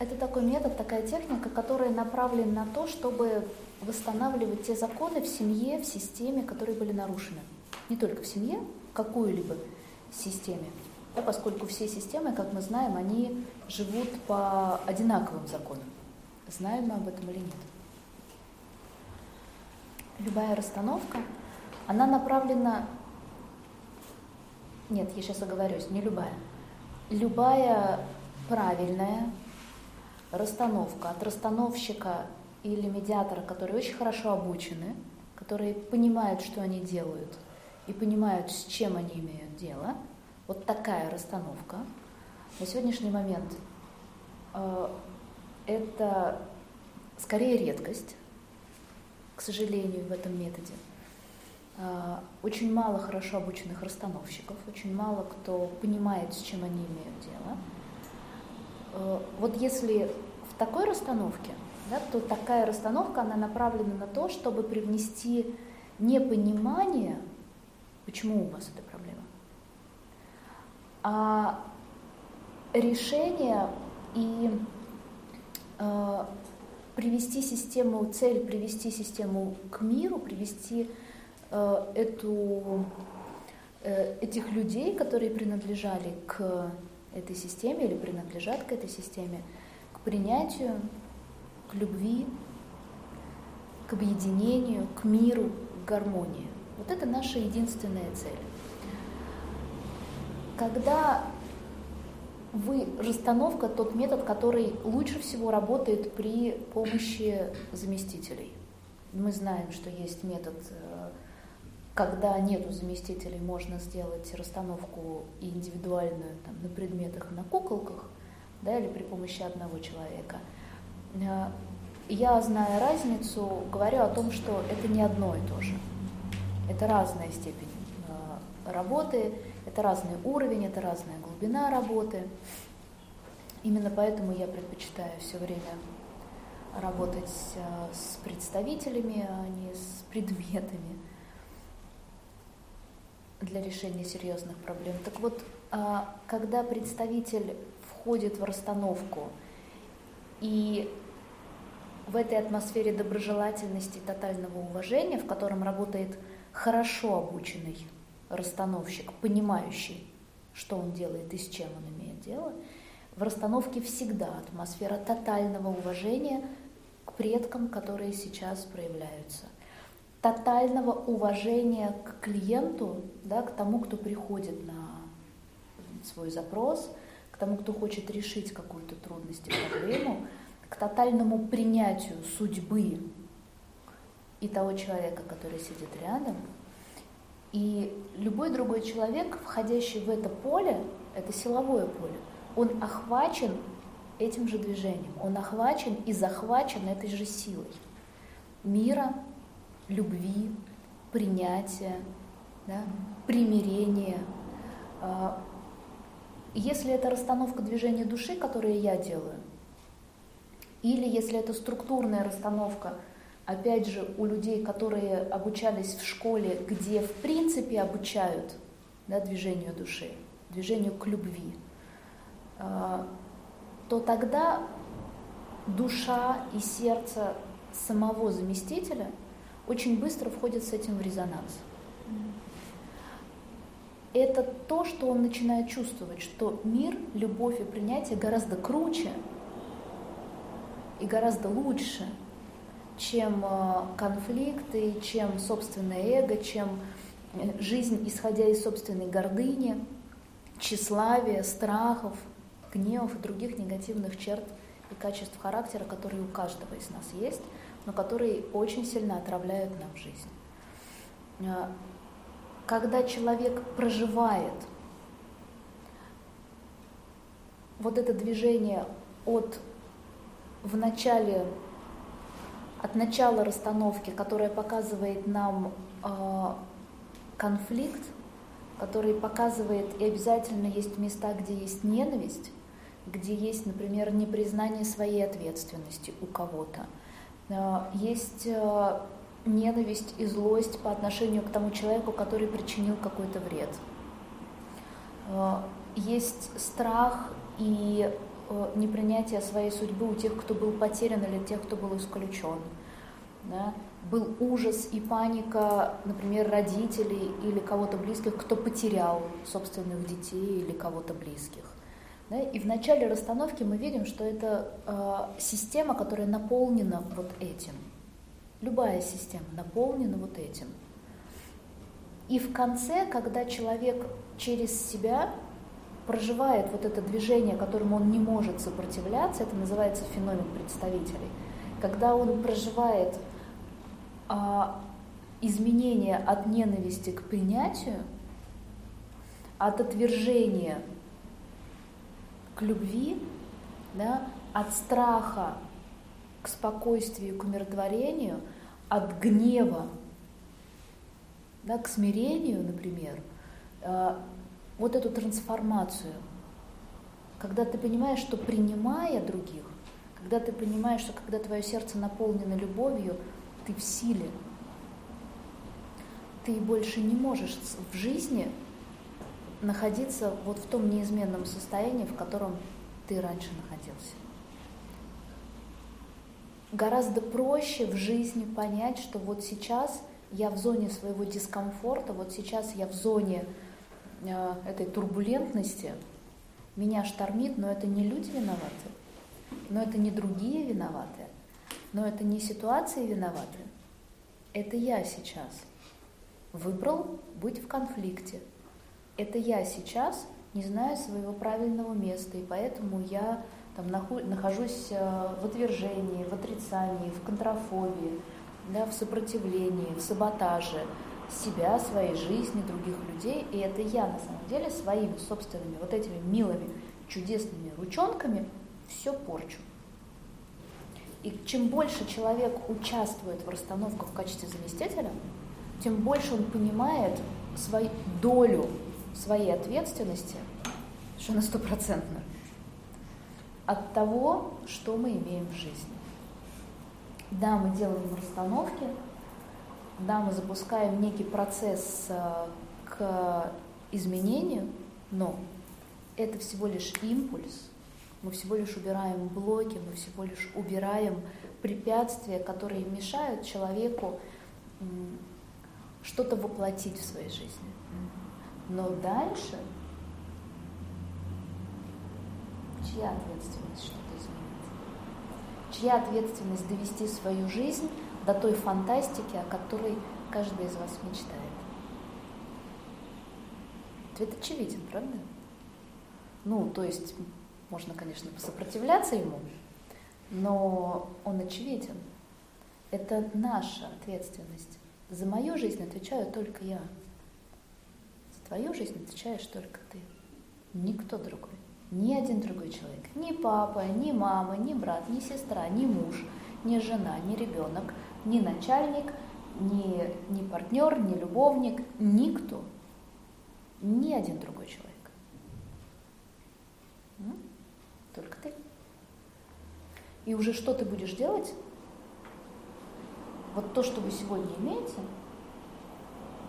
Это такой метод, такая техника, которая направлена на то, чтобы восстанавливать те законы в семье, в системе, которые были нарушены. Не только в семье, в какой-либо системе. Да, поскольку все системы, как мы знаем, они живут по одинаковым законам. Знаем мы об этом или нет. Любая расстановка, она направлена... Нет, я сейчас оговорюсь, не любая. Любая правильная расстановка от расстановщика или медиатора, которые очень хорошо обучены, которые понимают, что они делают, и понимают, с чем они имеют дело, вот такая расстановка, на сегодняшний момент э, это скорее редкость, к сожалению, в этом методе. Э, очень мало хорошо обученных расстановщиков, очень мало кто понимает, с чем они имеют дело. Э, вот если в такой расстановке, да, то такая расстановка, она направлена на то, чтобы привнести непонимание, почему у вас эта проблема, а решение и э, привести систему, цель привести систему к миру, привести э, эту, э, этих людей, которые принадлежали к этой системе или принадлежат к этой системе, к принятию, к любви, к объединению, к миру, к гармонии. Вот это наша единственная цель. Когда вы, расстановка тот метод, который лучше всего работает при помощи заместителей. Мы знаем, что есть метод, э, когда нету заместителей, можно сделать расстановку индивидуальную там, на предметах, на куколках, да, или при помощи одного человека. Э, я, зная разницу, говорю о том, что это не одно и то же. Это разная степень э, работы, это разный уровень, это разная глубина работы. Именно поэтому я предпочитаю все время работать э, с представителями, а не с предметами для решения серьезных проблем. Так вот, а, когда представитель входит в расстановку и в этой атмосфере доброжелательности тотального уважения, в котором работает хорошо обученный расстановщик, понимающий, что он делает и с чем он имеет дело, в расстановке всегда атмосфера тотального уважения к предкам, которые сейчас проявляются. Тотального уважения к клиенту, да, к тому, кто приходит на свой запрос, к тому, кто хочет решить какую-то трудность и проблему, к тотальному принятию судьбы и того человека, который сидит рядом – и любой другой человек, входящий в это поле, это силовое поле, он охвачен этим же движением, он охвачен и захвачен этой же силой мира, любви, принятия, да, примирения. А, если это расстановка движения души, которую я делаю, или если это структурная расстановка – опять же, у людей, которые обучались в школе, где в принципе обучают да, движению души, движению к любви, а, то тогда душа и сердце самого заместителя очень быстро входят с этим в резонанс. Это то, что он начинает чувствовать, что мир, любовь и принятие гораздо круче и гораздо лучше, чем э, конфликты, чем собственное эго, чем э, жизнь, исходя из собственной гордыни, тщеславия, страхов, гневов и других негативных черт и качеств характера, которые у каждого из нас есть, но которые очень сильно отравляют нам жизнь. Э, когда человек проживает вот это движение от в начале от начала расстановки, которая показывает нам э, конфликт, который показывает, и обязательно есть места, где есть ненависть, где есть, например, непризнание своей ответственности у кого-то. Э, есть э, ненависть и злость по отношению к тому человеку, который причинил какой-то вред. Э, есть страх и непринятие своей судьбы у тех, кто был потерян или тех, кто был исключен. Да? Был ужас и паника, например, родителей или кого-то близких, кто потерял собственных детей или кого-то близких. Да? И в начале расстановки мы видим, что это э, система, которая наполнена вот этим. Любая система наполнена вот этим. И в конце, когда человек через себя проживает вот это движение, которому он не может сопротивляться, это называется феномен представителей. Когда он проживает а, изменение от ненависти к принятию, от отвержения к любви, да, от страха к спокойствию, к умиротворению, от гнева да, к смирению, например, э, вот эту трансформацию, когда ты понимаешь, что принимая других, когда ты понимаешь, что когда твое сердце наполнено любовью, ты в силе, ты больше не можешь в жизни находиться вот в том неизменном состоянии, в котором ты раньше находился. Гораздо проще в жизни понять, что вот сейчас я в зоне своего дискомфорта, вот сейчас я в зоне э, этой турбулентности, меня штормит, но это не люди виноваты, но это не другие виноваты, но это не ситуации виноваты, это я сейчас выбрал быть в конфликте, это я сейчас не знаю своего правильного места, и поэтому я там нахожусь э, в отвержении, в отрицании, в контрофобии, да, в сопротивлении, в саботаже себя, своей жизни, других людей. И это я на самом деле своими собственными вот этими милыми, чудесными ручонками все порчу. И чем больше человек участвует в расстановках в качестве заместителя, тем больше он понимает свою долю своей ответственности, что на стопроцентно, от того, что мы имеем в жизни. Да, мы делаем расстановки, да, мы запускаем некий процесс э, к изменению, но это всего лишь импульс, мы всего лишь убираем блоки, мы всего лишь убираем препятствия, которые мешают человеку что-то воплотить в своей жизни. Но дальше чья ответственность, что чья ответственность довести свою жизнь до той фантастики, о которой каждый из вас мечтает? Ответ очевиден, правда? Ну, то есть можно, конечно, сопротивляться ему, но он очевиден. Это наша ответственность. За мою жизнь отвечаю только я. Твою жизнь отвечаешь только ты. Никто другой ни один другой человек, ни папа, ни мама, ни брат, ни сестра, ни муж, ни жена, ни ребенок, ни начальник, ни, ни партнер, ни любовник, никто, ни один другой человек. Только ты. И уже что ты будешь делать? Вот то, что вы сегодня имеете,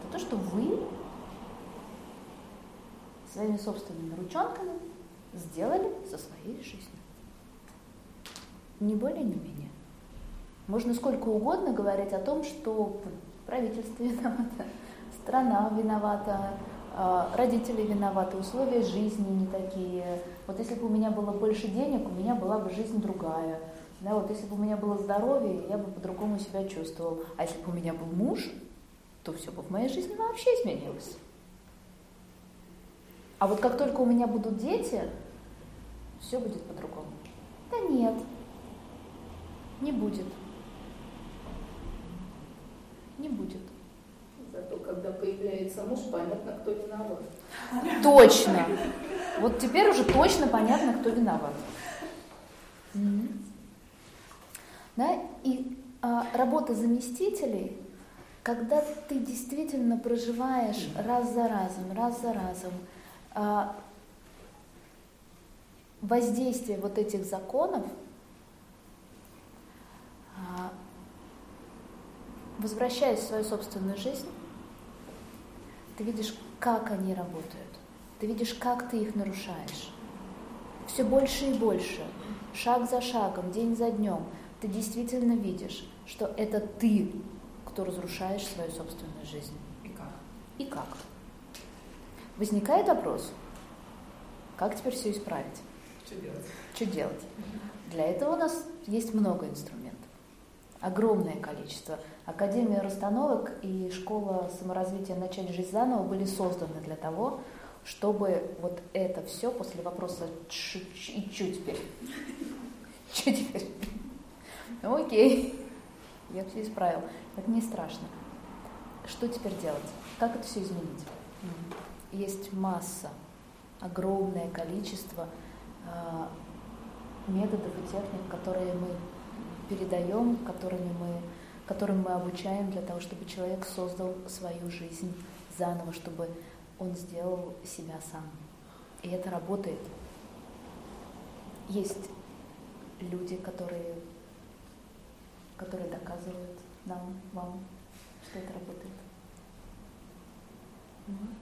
это то, что вы своими собственными ручонками сделали со своей жизнью. Не более, не менее. Можно сколько угодно говорить о том, что правительство виновато, страна виновата, а, родители виноваты, условия жизни не такие. Вот если бы у меня было больше денег, у меня была бы жизнь другая. Да, вот если бы у меня было здоровье, я бы по-другому себя чувствовал. А если бы у меня был муж, то все бы в моей жизни вообще изменилось. А вот как только у меня будут дети, все будет по-другому. Да нет, не будет. Не будет. Зато когда появляется муж, понятно, кто виноват. Точно. Вот теперь уже точно понятно, кто виноват. Да? И а, работа заместителей, когда ты действительно проживаешь раз за разом, раз за разом, воздействие вот этих законов, а, возвращаясь в свою собственную жизнь, ты видишь, как они работают, ты видишь, как ты их нарушаешь. все больше и больше, шаг за шагом, день за днем, ты действительно видишь, что это ты, кто разрушаешь свою собственную жизнь. И как? И как? Возникает вопрос, как теперь все исправить? Что делать? Что делать? Для этого у нас есть много инструментов. Огромное количество. Академия расстановок и школа саморазвития «Начать жизнь заново» были созданы для того, чтобы вот это все после вопроса «и что теперь?» Что теперь? Ну окей, я все исправил. Это не страшно. Что теперь делать? Как это все изменить? Есть масса, огромное количество э, методов и техник, которые мы передаем, которыми мы, которым мы обучаем для того, чтобы человек создал свою жизнь заново, чтобы он сделал себя сам. И это работает. Есть люди, которые, которые доказывают нам, вам, что это работает. Mm-hmm.